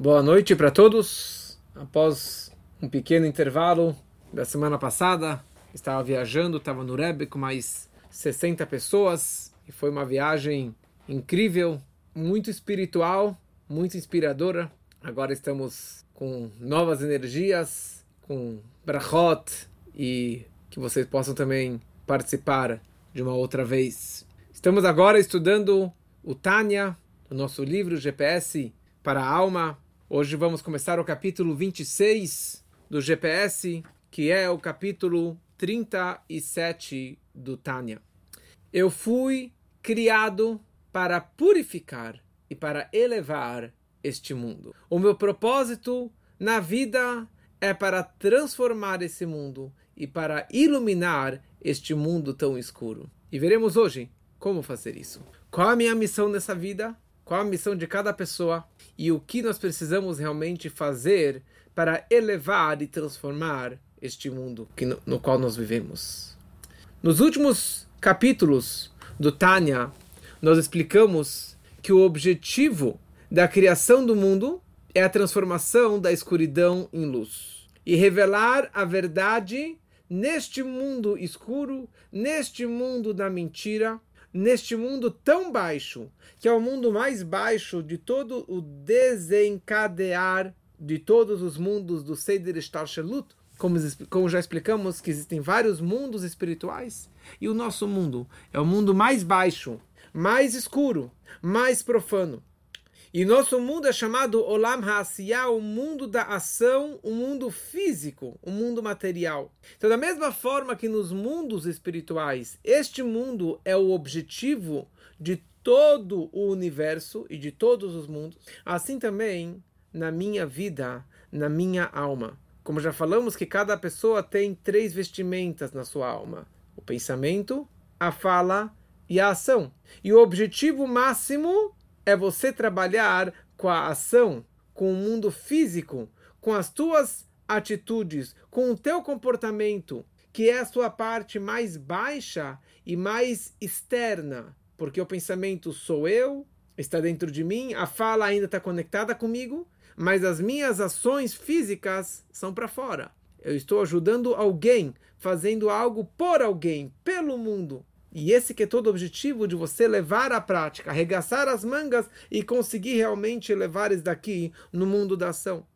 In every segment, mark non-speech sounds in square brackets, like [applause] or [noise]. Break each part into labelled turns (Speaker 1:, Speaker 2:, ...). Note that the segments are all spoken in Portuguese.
Speaker 1: Boa noite para todos. Após um pequeno intervalo da semana passada, estava viajando, estava no Rebbe com mais 60 pessoas e foi uma viagem incrível, muito espiritual, muito inspiradora. Agora estamos com novas energias, com brachot e que vocês possam também participar de uma outra vez. Estamos agora estudando o Tânia, o nosso livro GPS para a alma, Hoje vamos começar o capítulo 26 do GPS, que é o capítulo 37 do Tânia. Eu fui criado para purificar e para elevar este mundo. O meu propósito na vida é para transformar esse mundo e para iluminar este mundo tão escuro. E veremos hoje como fazer isso. Qual a minha missão nessa vida? Qual a missão de cada pessoa? e o que nós precisamos realmente fazer para elevar e transformar este mundo no, no qual nós vivemos. Nos últimos capítulos do Tânia, nós explicamos que o objetivo da criação do mundo é a transformação da escuridão em luz e revelar a verdade neste mundo escuro, neste mundo da mentira, neste mundo tão baixo, que é o mundo mais baixo de todo o desencadear de todos os mundos do Seder Shtalshelut, como, como já explicamos que existem vários mundos espirituais, e o nosso mundo é o mundo mais baixo, mais escuro, mais profano. E nosso mundo é chamado Olam Ha'asiyah, o mundo da ação, o mundo físico, o mundo material. Então, da mesma forma que nos mundos espirituais, este mundo é o objetivo de todo o universo e de todos os mundos, assim também na minha vida, na minha alma. Como já falamos que cada pessoa tem três vestimentas na sua alma: o pensamento, a fala e a ação. E o objetivo máximo é você trabalhar com a ação, com o mundo físico, com as tuas atitudes, com o teu comportamento, que é a sua parte mais baixa e mais externa, porque o pensamento sou eu, está dentro de mim, a fala ainda está conectada comigo, mas as minhas ações físicas são para fora. Eu estou ajudando alguém, fazendo algo por alguém, pelo mundo. E esse que é todo o objetivo de você levar à prática, arregaçar as mangas e conseguir realmente levar isso daqui no mundo da ação.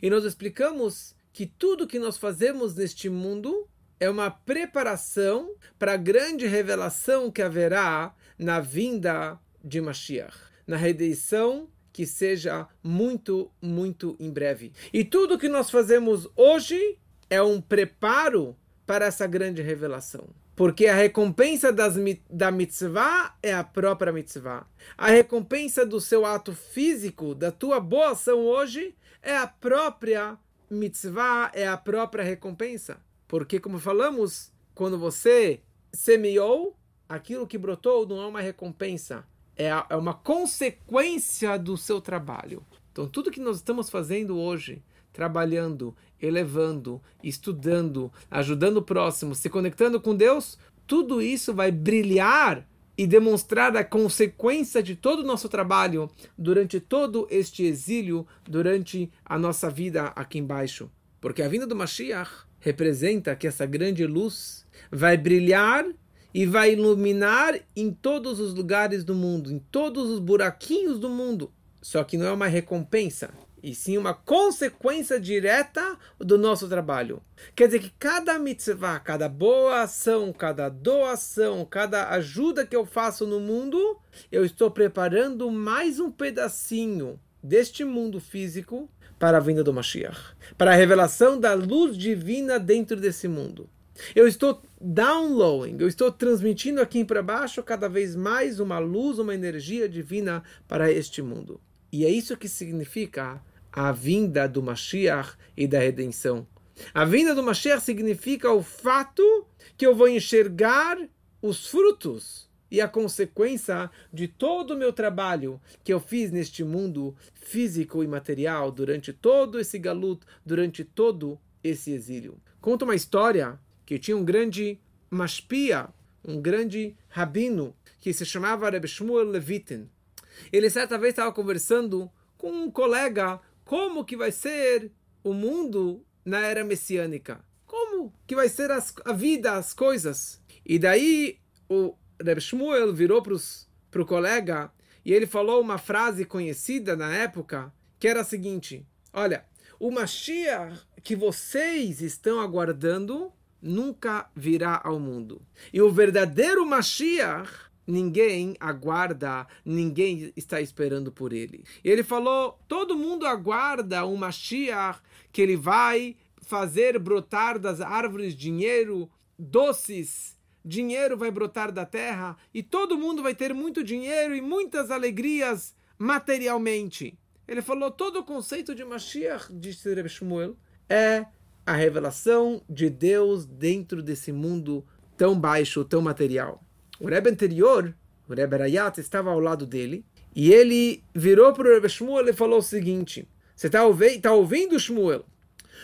Speaker 1: E nós explicamos que tudo que nós fazemos neste mundo é uma preparação para a grande revelação que haverá na vinda de Mashiach, na redenção que seja muito, muito em breve. E tudo que nós fazemos hoje é um preparo para essa grande revelação. Porque a recompensa das, da mitzvah é a própria mitzvah. A recompensa do seu ato físico, da tua boa ação hoje, é a própria mitzvah, é a própria recompensa. Porque, como falamos, quando você semeou, aquilo que brotou não é uma recompensa, é, a, é uma consequência do seu trabalho. Então, tudo que nós estamos fazendo hoje, trabalhando, elevando, estudando, ajudando o próximo, se conectando com Deus, tudo isso vai brilhar e demonstrar a consequência de todo o nosso trabalho durante todo este exílio, durante a nossa vida aqui embaixo. Porque a vinda do Mashiach representa que essa grande luz vai brilhar e vai iluminar em todos os lugares do mundo, em todos os buraquinhos do mundo. Só que não é uma recompensa, e sim uma consequência direta do nosso trabalho. Quer dizer que cada mitzvah, cada boa ação, cada doação, cada ajuda que eu faço no mundo, eu estou preparando mais um pedacinho deste mundo físico para a vinda do Mashiach, para a revelação da luz divina dentro desse mundo. Eu estou downloading, eu estou transmitindo aqui para baixo cada vez mais uma luz, uma energia divina para este mundo. E é isso que significa a vinda do Mashiach e da redenção. A vinda do Mashiach significa o fato que eu vou enxergar os frutos e a consequência de todo o meu trabalho que eu fiz neste mundo físico e material durante todo esse galuto, durante todo esse exílio. Conta uma história que tinha um grande mashpia, um grande rabino, que se chamava Reb Shmuel Levitin. Ele certa vez estava conversando com um colega como que vai ser o mundo na era messiânica. Como que vai ser as, a vida, as coisas. E daí o Reb Shmuel virou para o colega e ele falou uma frase conhecida na época, que era a seguinte, olha, o Mashiach que vocês estão aguardando nunca virá ao mundo. E o verdadeiro Mashiach, ninguém aguarda, ninguém está esperando por ele. Ele falou: todo mundo aguarda um Mashiach que ele vai fazer brotar das árvores dinheiro, doces, dinheiro vai brotar da terra e todo mundo vai ter muito dinheiro e muitas alegrias materialmente. Ele falou: todo o conceito de Mashiach, disse Reb Shmuel, é a revelação de Deus dentro desse mundo tão baixo, tão material. O Rebbe anterior, o Rebbe Rayat, estava ao lado dele e ele virou para o Rebbe Shmuel e falou o seguinte: Você está ouvi tá ouvindo, Shmuel?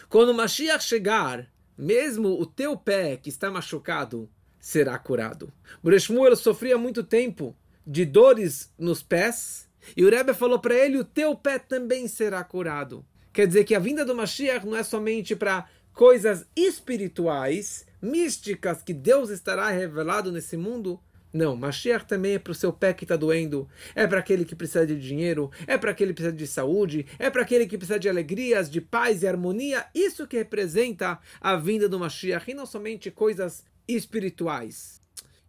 Speaker 1: Quando o Mashiach chegar, mesmo o teu pé que está machucado será curado. O Rebbe Shmuel sofria muito tempo de dores nos pés e o Rebbe falou para ele: O teu pé também será curado. Quer dizer que a vinda do Mashiach não é somente para coisas espirituais, místicas, que Deus estará revelado nesse mundo. Não, Mashiach também é para o seu pé que está doendo, é para aquele que precisa de dinheiro, é para aquele que precisa de saúde, é para aquele que precisa de alegrias, de paz e harmonia. Isso que representa a vinda do Mashiach, e não somente coisas espirituais.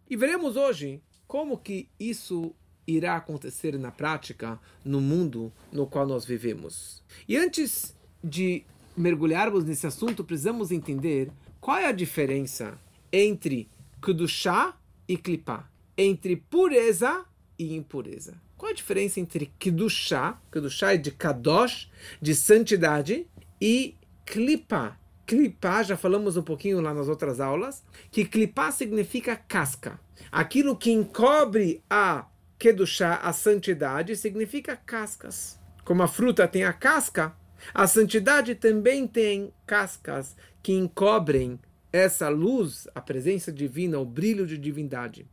Speaker 1: E veremos hoje como que isso irá acontecer na prática no mundo no qual nós vivemos. E antes de mergulharmos nesse assunto, precisamos entender qual é a diferença entre Kedushá e Klipá, entre pureza e impureza. Qual a diferença entre Kedushá, Kedushá é de Kadosh, de santidade, e Klipá. Klipá, já falamos um pouquinho lá nas outras aulas, que Klipá significa casca. Aquilo que encobre a Kedushá, a santidade, significa cascas. Como a fruta tem a casca, a santidade também tem cascas que encobrem essa luz, a presença divina, o brilho de divindade.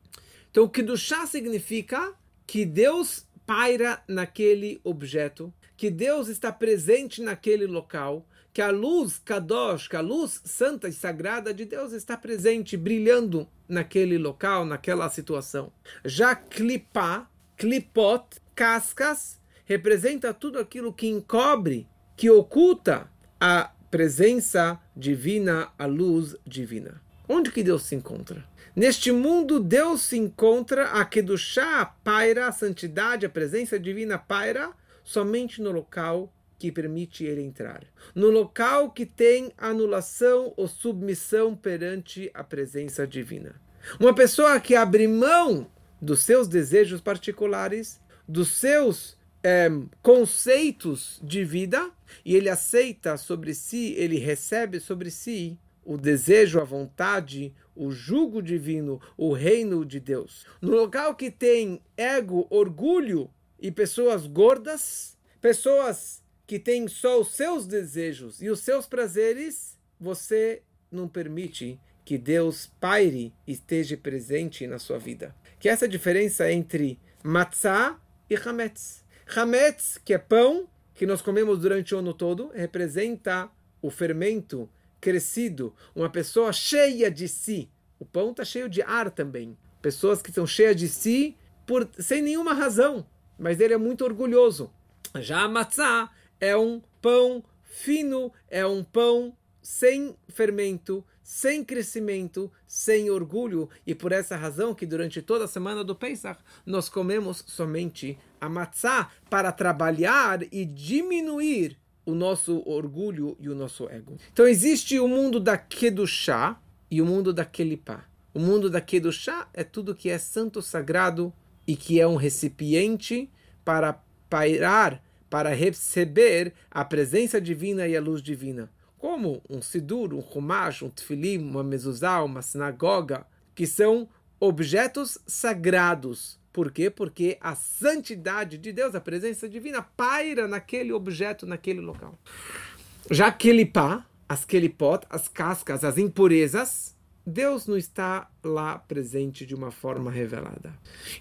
Speaker 1: Então, o Kedushá significa que Deus paira naquele objeto, que Deus está presente naquele local, que a luz Kadosh, que a luz santa e sagrada de Deus está presente, brilhando naquele local, naquela situação. Já clipá, clipot, cascas, representa tudo aquilo que encobre, que oculta a presença divina, a luz divina. Onde que Deus se encontra? Neste mundo, Deus se encontra, a Kedushá paira, a santidade, a presença divina paira, somente no local que permite ele entrar. No local que tem anulação ou submissão perante a presença divina. Uma pessoa que abre mão dos seus desejos particulares, dos seus é, conceitos de vida, e ele aceita sobre si, ele recebe sobre si o desejo, a vontade, o jugo divino, o reino de Deus. No local que tem ego, orgulho e pessoas gordas, pessoas que tem só os seus desejos e os seus prazeres, você não permite que Deus paire e esteja presente na sua vida. Que essa diferença entre matzah e hametz. Hametz, que é pão, que nós comemos durante o ano todo, representa o fermento crescido, uma pessoa cheia de si. O pão está cheio de ar também. Pessoas que são cheias de si por, sem nenhuma razão, mas ele é muito orgulhoso. Já a matzah é um pão fino, é um pão sem fermento, sem crescimento, sem orgulho, e por essa razão que durante toda a semana do Pesach nós comemos somente a matzá para trabalhar e diminuir o nosso orgulho e o nosso ego. Então existe o mundo da Kedushá e o mundo da Kelipá. O mundo da Kedushá é tudo que é santo, sagrado e que é um recipiente para pairar para receber a presença divina e a luz divina. Como um sidur, um chumash, um tefilim, uma mezuzá, uma sinagoga, que são objetos sagrados. Por quê? Porque a santidade de Deus, a presença divina, paira naquele objeto, naquele local. Já kelipá, as kelipot, as cascas, as impurezas, Deus não está lá presente de uma forma revelada.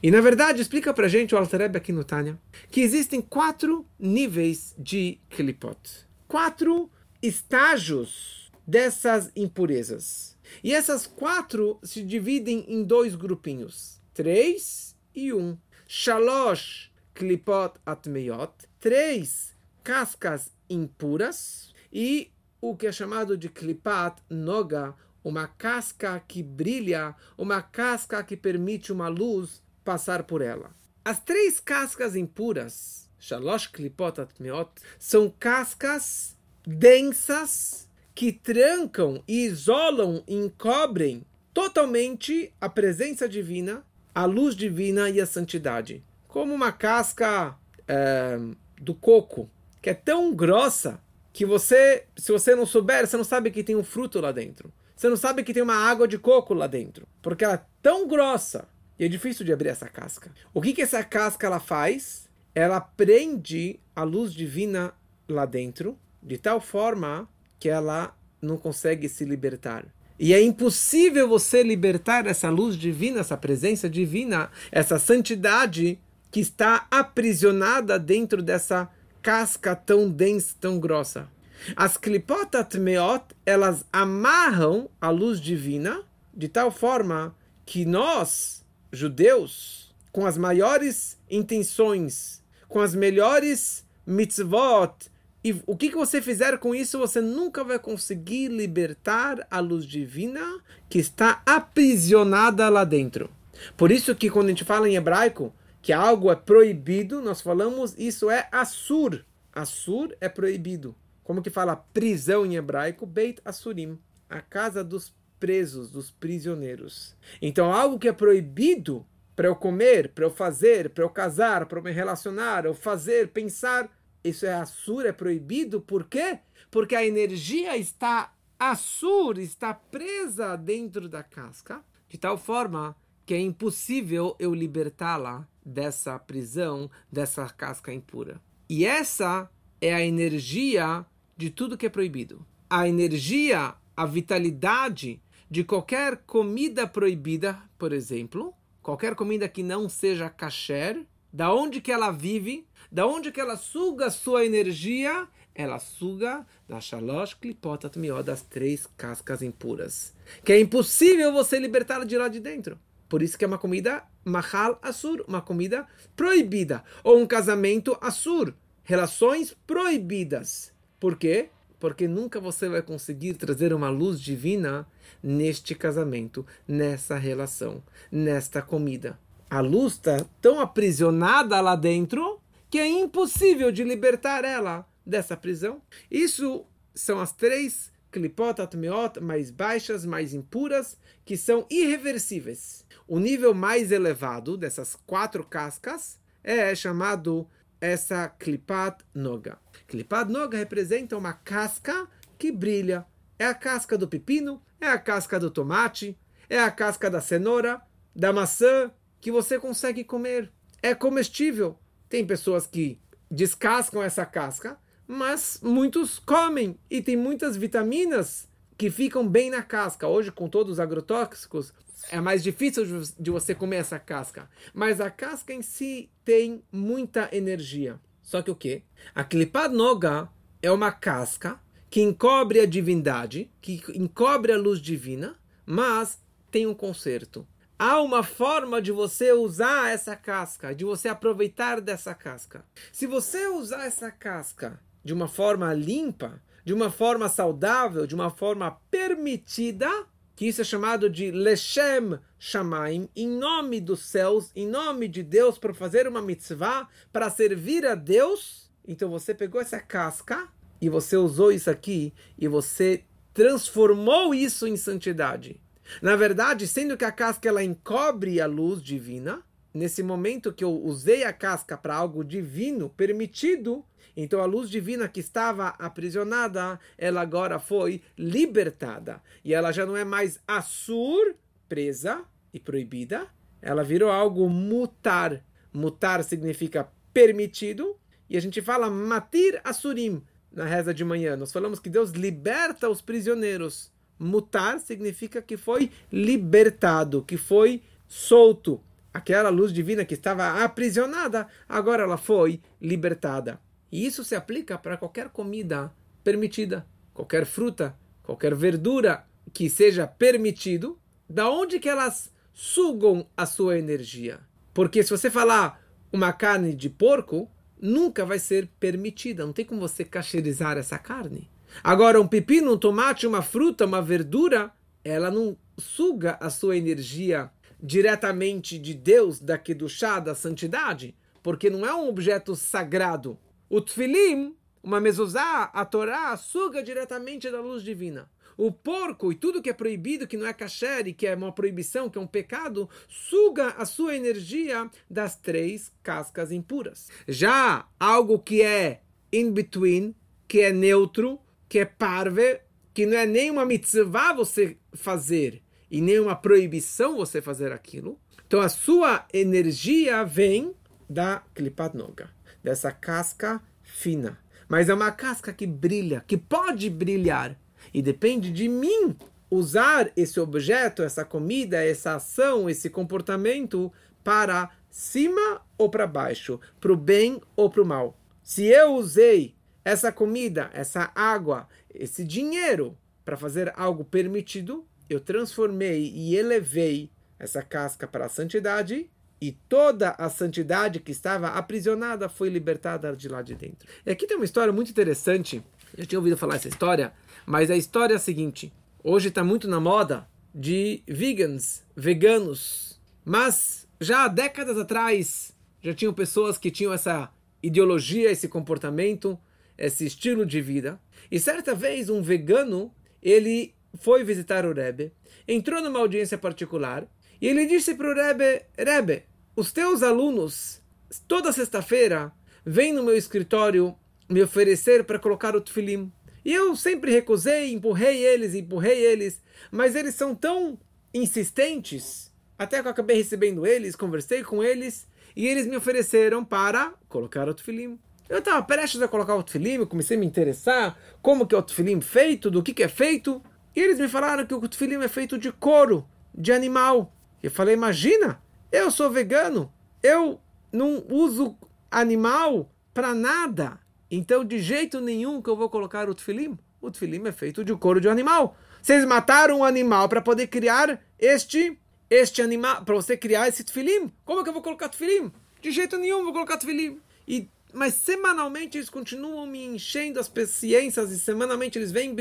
Speaker 1: E na verdade, explica pra gente o Altareb aqui no Tânia, que existem quatro níveis de Klipot. Quatro estágios dessas impurezas. E essas quatro se dividem em dois grupinhos. Três e um. Shalosh Klipot Atmeyot. Três cascas impuras. E o que é chamado de Klipat Noga, uma casca que brilha, uma casca que permite uma luz passar por ela. As três cascas impuras, Shalosh Klipot Atmeot, são cascas densas que trancam e isolam, encobrem totalmente a presença divina, a luz divina e a santidade. Como uma casca é, do coco, que é tão grossa que você, se você não souber, você não sabe que tem um fruto lá dentro. Você não sabe que tem uma água de coco lá dentro, porque ela é tão grossa e é difícil de abrir essa casca. O que, que essa casca ela faz? Ela prende a luz divina lá dentro de tal forma que ela não consegue se libertar. E é impossível você libertar essa luz divina, essa presença divina, essa santidade que está aprisionada dentro dessa casca tão densa, tão grossa. As klipotat meot, elas amarram a luz divina de tal forma que nós, judeus, com as maiores intenções, com as melhores mitzvot, e o que, que você fizer com isso, você nunca vai conseguir libertar a luz divina que está aprisionada lá dentro. Por isso que quando a gente fala em hebraico que algo é proibido, nós falamos isso é assur. Assur é proibido. Como que fala prisão em hebraico? Beit Asurim, a casa dos presos, dos prisioneiros. Então, algo que é proibido para eu comer, para eu fazer, para eu casar, para eu me relacionar, eu fazer, pensar, isso é Assur, é proibido. Por quê? Porque a energia está Assur, está presa dentro da casca, de tal forma que é impossível eu libertá-la dessa prisão, dessa casca impura. E essa é a energia de tudo que é proibido. A energia, a vitalidade de qualquer comida proibida, por exemplo, qualquer comida que não seja kasher, da onde que ela vive, da onde que ela suga sua energia, ela suga da shalosh klipotat mió, das três cascas impuras. Que é impossível você libertá-la de lá de dentro. Por isso que é uma comida mahal asur, uma comida proibida. Ou um casamento asur, relações proibidas. Por quê? Porque nunca você vai conseguir trazer uma luz divina neste casamento, nessa relação, nesta comida. A luz está tão aprisionada lá dentro que é impossível de libertar ela dessa prisão. Isso são as três klipot atmeot mais baixas, mais impuras, que são irreversíveis. O nível mais elevado dessas quatro cascas é chamado essa klipat noga. Klipat noga representa uma casca que brilha. É a casca do pepino, é a casca do tomate, é a casca da cenoura, da maçã, que você consegue comer. É comestível. Tem pessoas que descascam essa casca, mas muitos comem e tem muitas vitaminas que ficam bem na casca. Hoje, com todos os agrotóxicos, é mais difícil de você comer essa casca. Mas a casca em si tem muita energia. Só que o que? A Klipat Noga é uma casca que encobre a divindade, que encobre a luz divina, mas tem um conserto. Há uma forma de você usar essa casca, de você aproveitar dessa casca. Se você usar essa casca de uma forma limpa, de uma forma saudável, de uma forma permitida, que isso é chamado de Leshem Shamaim, em nome dos céus, em nome de Deus, para fazer uma mitzvah, para servir a Deus. Então você pegou essa casca e você usou isso aqui e você transformou isso em santidade. Na verdade, sendo que a casca ela encobre a luz divina, nesse momento que eu usei a casca para algo divino, permitido, então a luz divina que estava aprisionada, ela agora foi libertada. E ela já não é mais assur, presa e proibida. Ela virou algo mutar. Mutar significa permitido. E a gente fala matir asurim na reza de manhã. Nós falamos que Deus liberta os prisioneiros. Mutar significa que foi libertado, que foi solto. Aquela luz divina que estava aprisionada, agora ela foi libertada. E isso se aplica para qualquer comida permitida, qualquer fruta, qualquer verdura que seja permitido, da onde que elas sugam a sua energia. Porque se você falar uma carne de porco, nunca vai ser permitida, não tem como você cacherizar essa carne. Agora, um pepino, um tomate, uma fruta, uma verdura, ela não suga a sua energia diretamente de Deus, da chá, da santidade, porque não é um objeto sagrado. O Tfilim, uma mezuzá, a Torá, suga diretamente da luz divina. O porco e tudo que é proibido, que não é kasher, que é uma proibição, que é um pecado, suga a sua energia das três cascas impuras. Já algo que é in between, que é neutro, que é parve, que não é nem uma mitzvah você fazer e nem uma proibição você fazer aquilo. Então a sua energia vem da klipat noga, dessa casca fina. Mas é uma casca que brilha, que pode brilhar. E depende de mim usar esse objeto, essa comida, essa ação, esse comportamento para cima ou para baixo, para o bem ou para o mal. Se eu usei essa comida, essa água, esse dinheiro para fazer algo permitido, eu transformei e elevei essa casca para a santidade e toda a santidade que estava aprisionada foi libertada de lá de dentro. E aqui tem uma história muito interessante. Eu tinha ouvido falar essa história, mas a história é a seguinte: hoje está muito na moda de vegans, veganos, mas já há décadas atrás já tinham pessoas que tinham essa ideologia, esse comportamento, esse estilo de vida. E certa vez um vegano ele foi visitar o Rebbe, entrou numa audiência particular e ele disse para o Rebbe: Rebbe, os teus alunos toda sexta-feira vêm no meu escritório me oferecer para colocar o tefilim. E eu sempre recusei, empurrei eles, empurrei eles, mas eles são tão insistentes, até que eu acabei recebendo eles, conversei com eles, e eles me ofereceram para colocar o tefilim. Eu estava prestes a colocar o tefilim, comecei a me interessar como que é o tefilim feito, do que, que é feito, e eles me falaram que o tefilim é feito de couro, de animal. Eu falei, imagina, eu sou vegano, eu não uso animal para nada. Então, de jeito nenhum que eu vou colocar o tefilim. O tefilim é feito de couro de animal. Vocês mataram um animal para poder criar este este animal, para você criar esse tefilim. Como é que eu vou colocar tefilim? De jeito nenhum vou colocar tefilim. E mas semanalmente eles continuam me enchendo as paciências e semanalmente eles vêm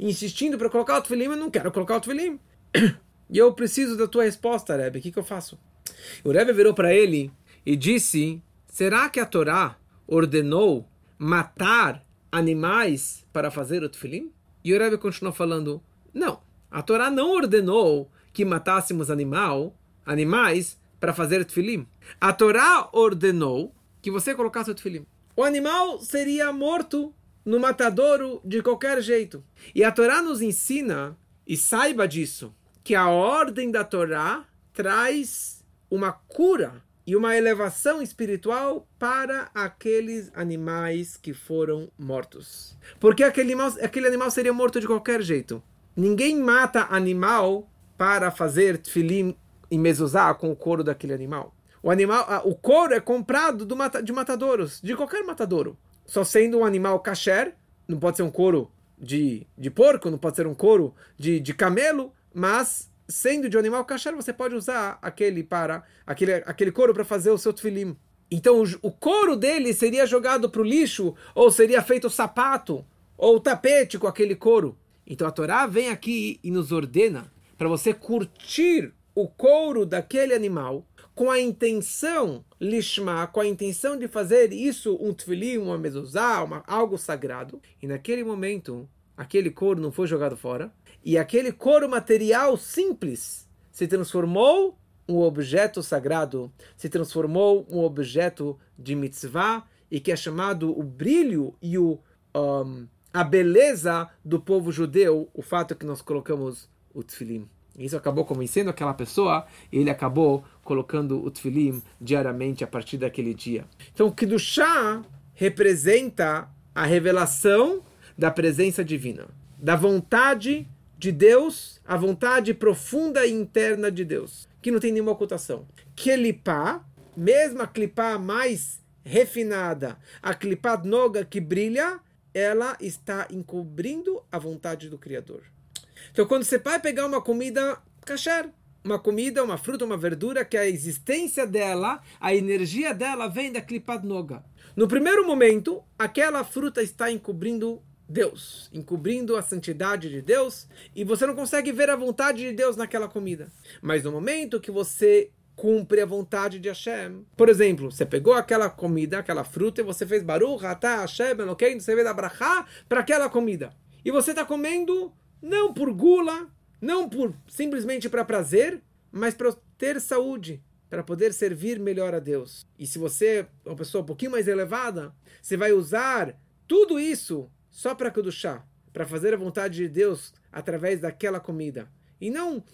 Speaker 1: insistindo para colocar o tefilim, eu não quero colocar o tefilim. [clears throat] E eu preciso da tua resposta, Rebbe. O que, que eu faço? O Rebbe virou para ele e disse: Será que a Torá ordenou matar animais para fazer o tefilim? E o Rebbe continuou falando: Não, a Torá não ordenou que matássemos animal, animais para fazer tefilim. A Torá ordenou que você colocasse o tefilim. O animal seria morto no matadouro de qualquer jeito. E a Torá nos ensina, e saiba disso, que a ordem da Torá traz uma cura e uma elevação espiritual para aqueles animais que foram mortos. Porque aquele animal, aquele animal seria morto de qualquer jeito. Ninguém mata animal para fazer tefilim e mezuzá com o couro daquele animal. O animal, o couro é comprado do, de matadouros, de qualquer matadouro. Só sendo um animal kasher, não pode ser um couro de, de porco, não pode ser um couro de, de camelo, mas sendo de um animal kasher, você pode usar aquele para aquele, aquele couro para fazer o seu tefilim. Então o, o couro dele seria jogado para o lixo, ou seria feito sapato, ou tapete com aquele couro. Então a Torá vem aqui e nos ordena para você curtir o couro daquele animal com a intenção, lishma, com a intenção de fazer isso um tefilim, uma mezuzá, uma, algo sagrado. E naquele momento, aquele couro não foi jogado fora, e aquele couro material simples se transformou um objeto sagrado, se transformou um objeto de mitzvah e que é chamado o brilho e o, um, a beleza do povo judeu, o fato que nós colocamos o tefilim. Isso acabou convencendo aquela pessoa e ele acabou colocando o tefilim diariamente a partir daquele dia. Então, o Kiddushá representa a revelação da presença divina, da vontade de Deus, a vontade profunda e interna de Deus, que não tem nenhuma ocultação. Kelipá, mesmo a clipá mais refinada, a clipá noga que brilha, ela está encobrindo a vontade do Criador. Então, quando você vai pegar uma comida kasher, uma comida, uma fruta, uma verdura, que a existência dela, a energia dela vem da clipá noga. No primeiro momento, aquela fruta está encobrindo Deus, encobrindo a santidade de Deus, e você não consegue ver a vontade de Deus naquela comida. Mas no momento que você cumpre a vontade de Hashem, por exemplo, você pegou aquela comida, aquela fruta, e você fez Baruch, Atah, Hashem, ok? Você veio Brachá para aquela comida. E você está comendo não por gula, não por simplesmente para prazer, mas para ter saúde, para poder servir melhor a Deus. E se você é uma pessoa um pouquinho mais elevada, você vai usar tudo isso só para Kudushá, para fazer a vontade de Deus através daquela comida. E não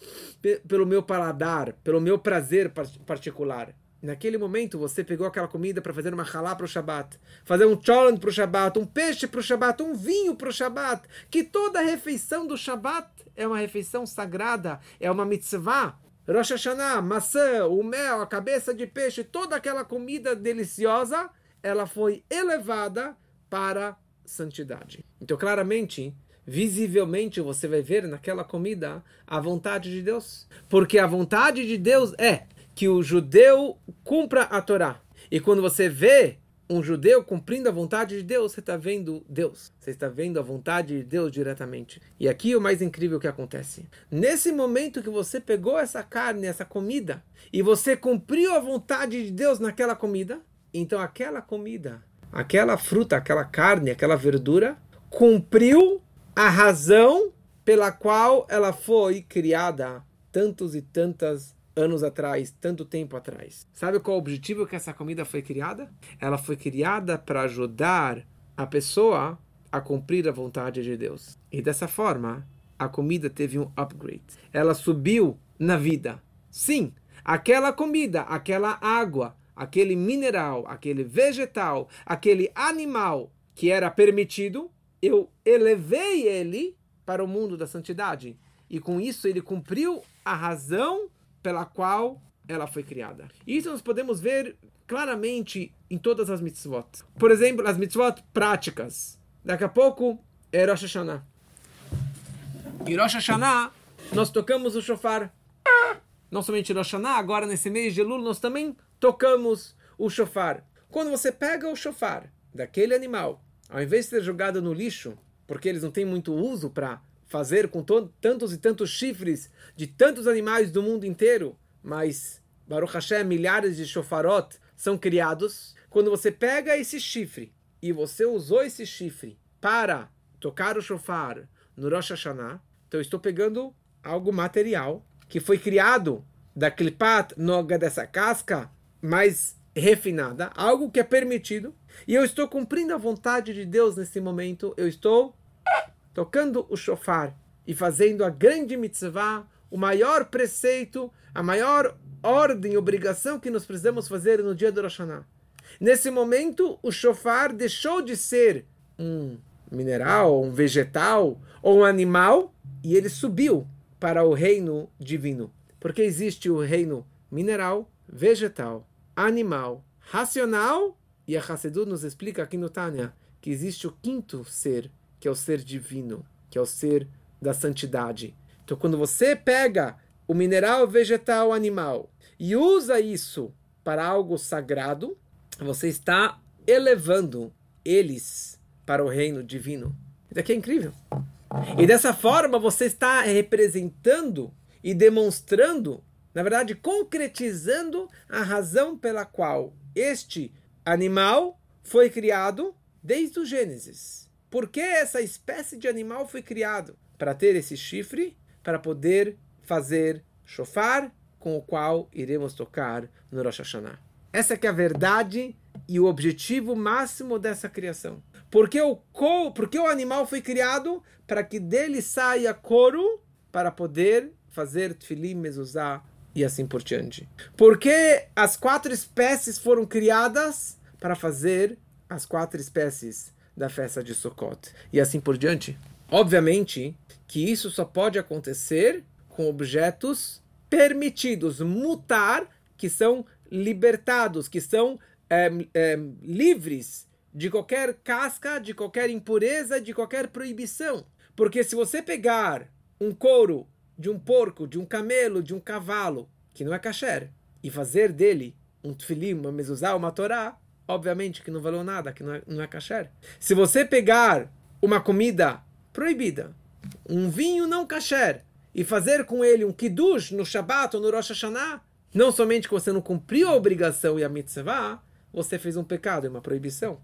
Speaker 1: pelo meu paladar, pelo meu prazer particular. Naquele momento você pegou aquela comida para fazer uma halá para o Shabat, fazer um cholent para o Shabat, um peixe para o Shabat, um vinho para o Shabat. Que toda refeição do Shabat é uma refeição sagrada, é uma mitzvah. Rosh Hashanah, maçã, o mel, a cabeça de peixe, toda aquela comida deliciosa, ela foi elevada para santidade. Então, claramente, visivelmente, você vai ver naquela comida a vontade de Deus. Porque a vontade de Deus é que o judeu cumpra a Torá. E quando você vê um judeu cumprindo a vontade de Deus, você está vendo Deus. Você está vendo a vontade de Deus diretamente. E aqui o mais incrível que acontece. Nesse momento que você pegou essa carne, essa comida, e você cumpriu a vontade de Deus naquela comida, então aquela comida aquela fruta, aquela carne, aquela verdura cumpriu a razão pela qual ela foi criada tantos e tantas anos atrás, tanto tempo atrás. Sabe qual o objetivo que essa comida foi criada? Ela foi criada para ajudar a pessoa a cumprir a vontade de Deus. E dessa forma, a comida teve um upgrade. Ela subiu na vida. Sim, aquela comida, aquela água, aquele mineral, aquele vegetal, aquele animal que era permitido, eu elevei ele para o mundo da santidade. E com isso ele cumpriu a razão pela qual ela foi criada. Isso nós podemos ver claramente em todas as mitzvot. Por exemplo, as mitzvot práticas. Daqui a pouco é Rosh Hashanah. Em Rosh Hashanah, nós tocamos o shofar. Não somente Rosh Hashanah, agora nesse mês de Elul, nós também tocamos o shofar. Quando você pega o shofar daquele animal, ao invés de ser jogado no lixo, porque eles não têm muito uso para fazer com tantos e tantos chifres de tantos animais do mundo inteiro, mas Baruch Hashem, milhares de shofarot são criados. Quando você pega esse chifre e você usou esse chifre para tocar o shofar no Rosh Hashanah, então eu estou pegando algo material que foi criado da klipat noga dessa casca mais refinada, algo que é permitido, e eu estou cumprindo a vontade de Deus nesse momento, eu estou tocando o shofar e fazendo a grande mitzvah, o maior preceito, a maior ordem, obrigação que nós precisamos fazer no dia do Rosh Hashanah. Nesse momento, o shofar deixou de ser um mineral, um vegetal ou um animal e ele subiu para o reino divino. Porque existe o reino mineral, vegetal animal, racional, e a Hassedut nos explica aqui no Tânia que existe o quinto ser, que é o ser divino, que é o ser da santidade. Então, quando você pega o mineral, vegetal, animal e usa isso para algo sagrado, você está elevando eles para o reino divino. Isso aqui é incrível. E dessa forma você está representando e demonstrando na verdade, concretizando a razão pela qual este animal foi criado desde o Gênesis. Por que essa espécie de animal foi criado? Para ter esse chifre, para poder fazer chofar, com o qual iremos tocar no Rosh Hashanah. Essa é a verdade e o objetivo máximo dessa criação. Porque o, co, porque o animal foi criado para que dele saia couro para poder fazer tfilim mezuzah e assim por diante. Porque as quatro espécies foram criadas para fazer as quatro espécies da festa de Sukkot. E assim por diante. Obviamente que isso só pode acontecer com objetos permitidos, mutar, que são libertados, que são é, é, livres de qualquer casca, de qualquer impureza, de qualquer proibição. Porque se você pegar um couro de um porco, de um camelo, de um cavalo, que não é kasher, e fazer dele um tefilim, uma mezuzá, uma torá, obviamente que não valeu nada, que não é, não é kasher. Se você pegar uma comida proibida, um vinho não kasher, e fazer com ele um kiddush no Shabbat ou no Rosh Hashanah, não somente que você não cumpriu a obrigação e a mitzvah, você fez um pecado, é uma proibição.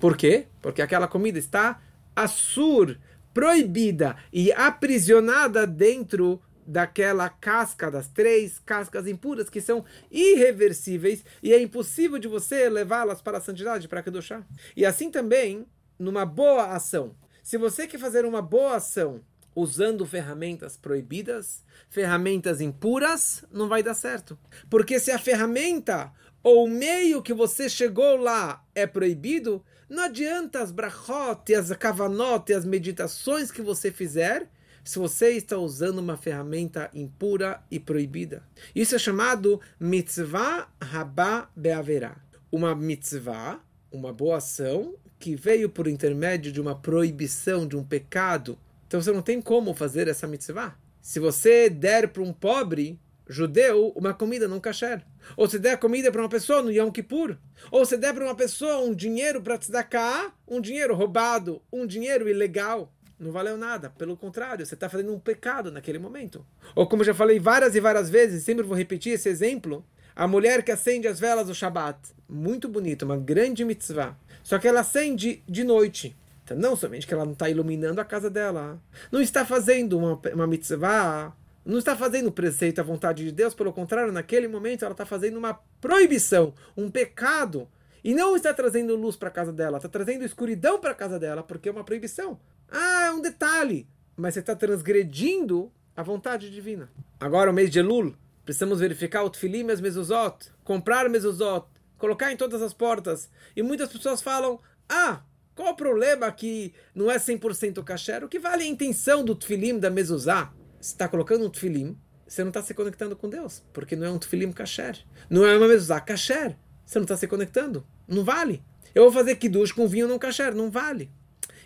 Speaker 1: Por quê? Porque aquela comida está assur, proibida e aprisionada dentro daquela casca, das três cascas impuras que são irreversíveis e é impossível de você levá-las para a santidade, para Kedoshá. E assim também, numa boa ação. Se você quer fazer uma boa ação usando ferramentas proibidas, ferramentas impuras, não vai dar certo. Porque se a ferramenta ou o meio que você chegou lá é proibido, não adianta as brachot, as kavanot, as meditações que você fizer, se você está usando uma ferramenta impura e proibida. Isso é chamado mitzvah rabá beaverá. Uma mitzvah, uma boa ação, que veio por intermédio de uma proibição, de um pecado. Então você não tem como fazer essa mitzvah. Se você der para um pobre judeu uma comida não kasher, ou se der comida para uma pessoa no Yom Kippur, ou se der para uma pessoa um dinheiro para tzedakah, um dinheiro roubado, um dinheiro ilegal, não valeu nada. Pelo contrário, você está fazendo um pecado naquele momento. Ou como já falei várias e várias vezes, sempre vou repetir esse exemplo, a mulher que acende as velas do Shabat, muito bonito, uma grande mitzvah. Só que ela acende de noite. Então, não somente que ela não está iluminando a casa dela, não está fazendo uma, uma mitzvah, não está fazendo preceito à vontade de Deus, pelo contrário, naquele momento ela está fazendo uma proibição, um pecado, e não está trazendo luz para a casa dela, está trazendo escuridão para a casa dela, porque é uma proibição. Ah, é um detalhe. Mas você está transgredindo a vontade divina. Agora, o mês de Elul, precisamos verificar o Tfilim e as mezuzot, comprar mezuzot, colocar em todas as portas. E muitas pessoas falam, ah, qual o problema que não é 100% kasher? O que vale a intenção do Tfilim, da mezuzá? Você está colocando um Tfilim, você não está se conectando com Deus, porque não é um Tfilim kasher. Não é uma mezuzá kasher. Você não está se conectando. Não vale. Eu vou fazer kiddush com vinho não kasher. Não vale.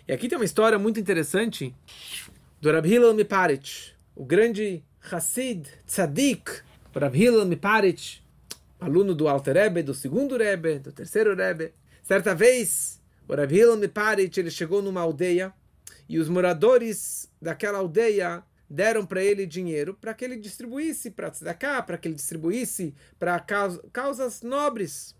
Speaker 1: E aqui tem uma história muito interessante do Rab Hillel Miparit, o grande Hassid, Tzadik, Rab Hillel Miparit, aluno do Alter Rebbe, do segundo Rebbe, do terceiro Rebbe. Certa vez, o Rab Hillel Miparit, ele chegou numa aldeia e os moradores daquela aldeia deram para ele dinheiro para que ele distribuísse para cá, para que ele distribuísse para causas nobres.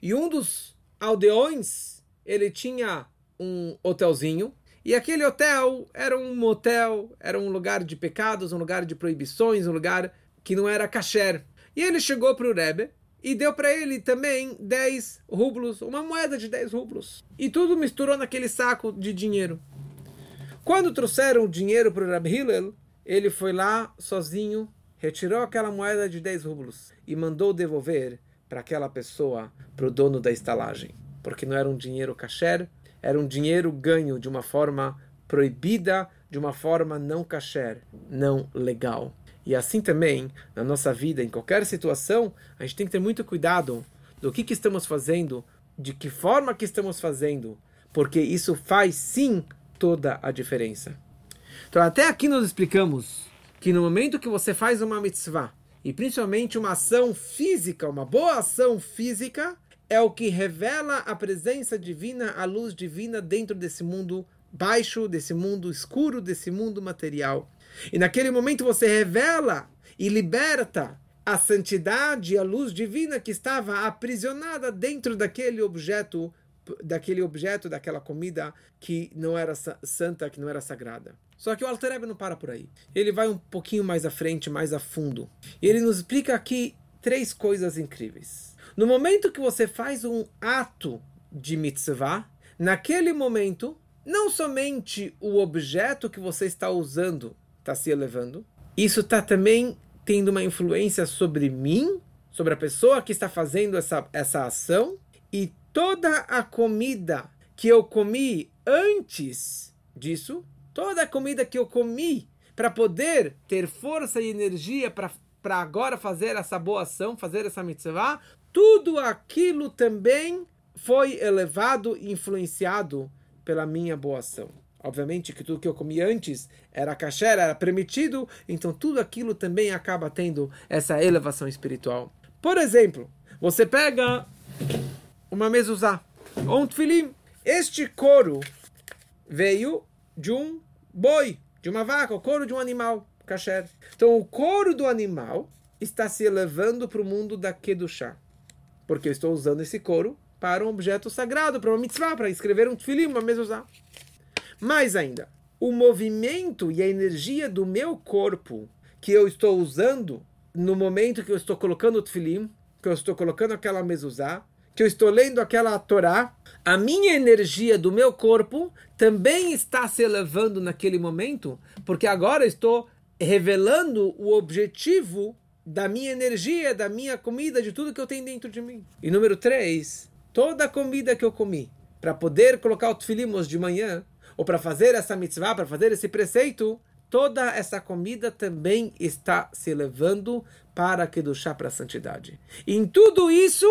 Speaker 1: E um dos aldeões, ele tinha um hotelzinho. E aquele hotel era um motel, era um lugar de pecados, um lugar de proibições, um lugar que não era kasher. E ele chegou para o Rebbe e deu para ele também 10 rublos, uma moeda de 10 rublos. E tudo misturou naquele saco de dinheiro. Quando trouxeram o dinheiro para o Rabbi Hillel, ele foi lá sozinho, retirou aquela moeda de 10 rublos e mandou devolver para aquela pessoa, para o dono da estalagem. Porque não era um dinheiro kasher, era um dinheiro ganho de uma forma proibida, de uma forma não kasher, não legal. E assim também, na nossa vida, em qualquer situação, a gente tem que ter muito cuidado do que, que estamos fazendo, de que forma que estamos fazendo, porque isso faz sim toda a diferença. Então, até aqui nós explicamos que no momento que você faz uma mitzvah, e principalmente uma ação física, uma boa ação física, é o que revela a presença divina, a luz divina dentro desse mundo baixo, desse mundo escuro, desse mundo material. E naquele momento você revela e liberta a santidade, a luz divina que estava aprisionada dentro daquele objeto, daquele objeto, daquela comida que não era santa, que não era sagrada. Só que o Alter Rebbe não para por aí. Ele vai um pouquinho mais à frente, mais a fundo. E ele nos explica aqui três coisas incríveis. No momento que você faz um ato de mitzvah, naquele momento, não somente o objeto que você está usando está se elevando, isso está também tendo uma influência sobre mim, sobre a pessoa que está fazendo essa, essa ação, e toda a comida que eu comi antes disso toda a comida que eu comi para poder ter força e energia para agora fazer essa boa ação, fazer essa mitzvah, tudo aquilo também foi elevado e influenciado pela minha boa ação. Obviamente que tudo que eu comi antes era kasher, era permitido, então tudo aquilo também acaba tendo essa elevação espiritual. Por exemplo, você pega uma mezuzá ou um tefilim. Este couro veio de um boi, de uma vaca, o couro de um animal kasher. Então o couro do animal está se elevando para o mundo da Kedushá. Porque eu estou usando esse couro para um objeto sagrado, para uma mitzvah, para escrever um tefilim, uma mezuzá. Mais ainda, o movimento e a energia do meu corpo que eu estou usando no momento que eu estou colocando o tefilim, que eu estou colocando aquela mezuzá, que eu estou lendo aquela Torá, a minha energia do meu corpo também está se elevando naquele momento, porque agora estou revelando o objetivo da minha energia, da minha comida, de tudo que eu tenho dentro de mim. E número 3, toda a comida que eu comi, para poder colocar o tefilim de manhã, ou para fazer essa mitzvah, para fazer esse preceito, toda essa comida também está se levando para que chá para a santidade. Em tudo isso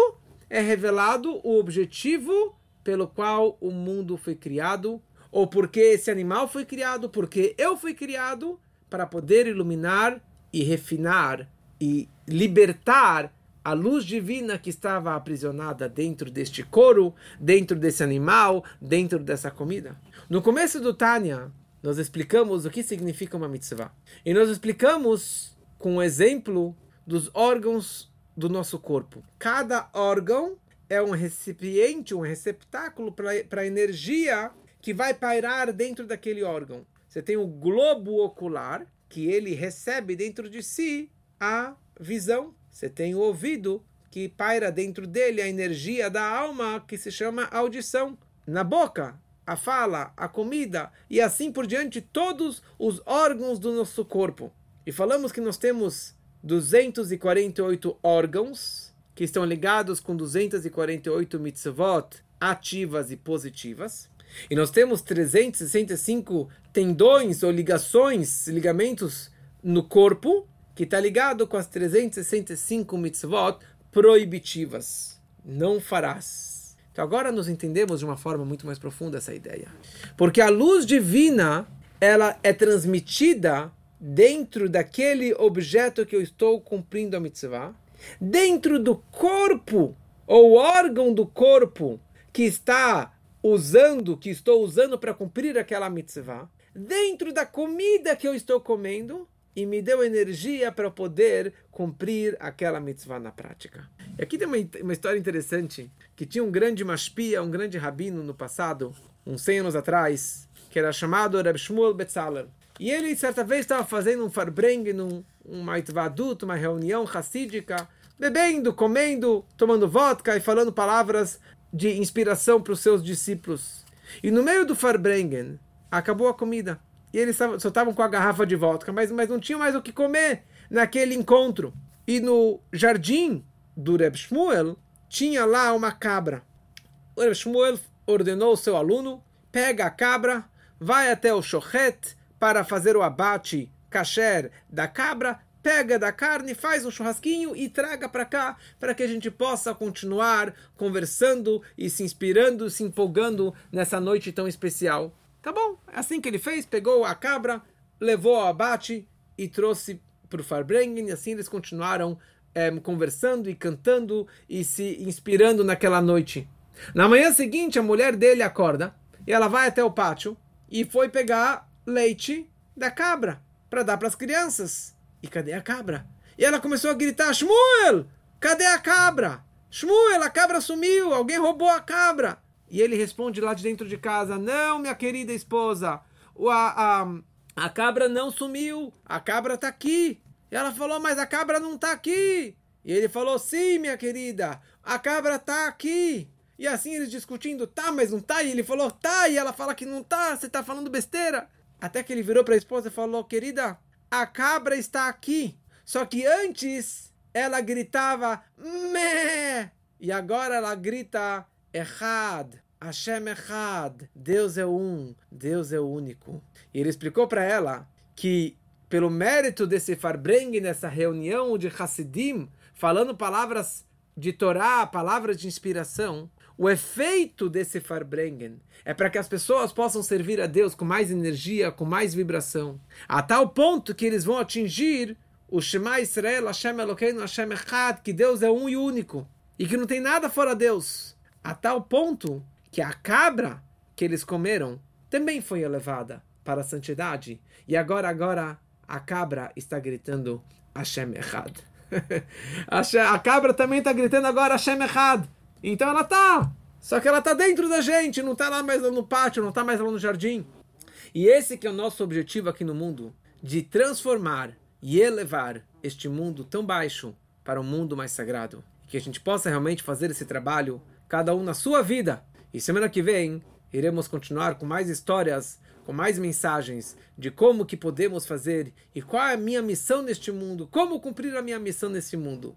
Speaker 1: é revelado o objetivo pelo qual o mundo foi criado, ou porque esse animal foi criado, porque eu fui criado, para poder iluminar e refinar e libertar a luz divina que estava aprisionada dentro deste couro, dentro desse animal, dentro dessa comida. No começo do Tânia, nós explicamos o que significa uma mitzvah. E nós explicamos com o um exemplo dos órgãos do nosso corpo. Cada órgão é um recipiente, um receptáculo para a energia que vai pairar dentro daquele órgão. Você tem o globo ocular, que ele recebe dentro de si a visão. Você tem o ouvido, que paira dentro dele a energia da alma, que se chama audição. Na boca, a fala, a comida e assim por diante, todos os órgãos do nosso corpo. E falamos que nós temos 248 órgãos que estão ligados com 248 mitzvot ativas e positivas. E nós temos 365 tendões ou ligações, ligamentos no corpo, que está ligado com as 365 mitzvot proibitivas. Não farás então agora nós entendemos de uma forma muito mais profunda essa ideia. Porque a luz divina, ela é transmitida dentro daquele objeto que eu estou cumprindo a mitzvah, dentro do corpo ou órgão do corpo que está usando, que estou usando para cumprir aquela mitzvah, dentro da comida que eu estou comendo e me deu energia para poder cumprir aquela mitzvah na prática. E aqui tem uma, uma história interessante, que tinha um grande mashpia, um grande rabino no passado, uns 100 anos atrás, que era chamado Reb Shmuel Betzaler. E ele, certa vez, estava fazendo um farbreng, um, uma itvadut, uma reunião racídica, bebendo, comendo, tomando vodka e falando palavras de inspiração para os seus discípulos. E no meio do farbrengen, acabou a comida. E eles só estavam com a garrafa de vodka, mas, mas não tinham mais o que comer naquele encontro. E no jardim do Reb Shmuel tinha lá uma cabra. O Reb Shmuel ordenou ao seu aluno, pega a cabra, vai até o shochet para fazer o abate kasher da cabra, pega da carne, faz um churrasquinho e traga para cá, para que a gente possa continuar conversando e se inspirando, se empolgando nessa noite tão especial. Tá bom, assim que ele fez, pegou a cabra, levou ao abate e trouxe para o Farbrengen, e assim eles continuaram é, conversando e cantando e se inspirando naquela noite. Na manhã seguinte, a mulher dele acorda e ela vai até o pátio e foi pegar leite da cabra para dar para as crianças. E cadê a cabra? E ela começou a gritar: Shmuel, cadê a cabra? Shmuel, a cabra sumiu, alguém roubou a cabra. E ele responde lá de dentro de casa: Não, minha querida esposa, a, a, a cabra não sumiu, a cabra está aqui. E ela falou: Mas a cabra não está aqui. E ele falou: Sim, minha querida, a cabra está aqui. E assim eles discutindo: Tá, mas não está. E ele falou: Tá. E ela fala que não está, você está falando besteira. Até que ele virou para a esposa e falou: Querida, a cabra está aqui. Só que antes ela gritava: Mé. E agora ela grita errado. Hashem Echad, Deus é um, Deus é único. E ele explicou para ela que pelo mérito desse Farbreng, nessa reunião de Hassidim, falando palavras de Torá, palavras de inspiração, o efeito desse Farbrengen é para que as pessoas possam servir a Deus com mais energia, com mais vibração, a tal ponto que eles vão atingir o Shema Israel, Hashem Elokeinu, Hashem Echad, que Deus é um e único, e que não tem nada fora Deus, a tal ponto que a cabra que eles comeram também foi elevada para a santidade, e agora, agora, a cabra está gritando Hashem Echad. [laughs] a cabra também está gritando agora Hashem Echad. Então ela tá, só que ela tá dentro da gente, não tá lá mais no pátio, não tá mais lá no jardim. E esse que é o nosso objetivo aqui no mundo, de transformar e elevar este mundo tão baixo para um mundo mais sagrado. Que a gente possa realmente fazer esse trabalho, cada um na sua vida. E semana que vem iremos continuar com mais histórias, com mais mensagens de como que podemos fazer e qual é a minha missão neste mundo, como cumprir a minha missão nesse mundo.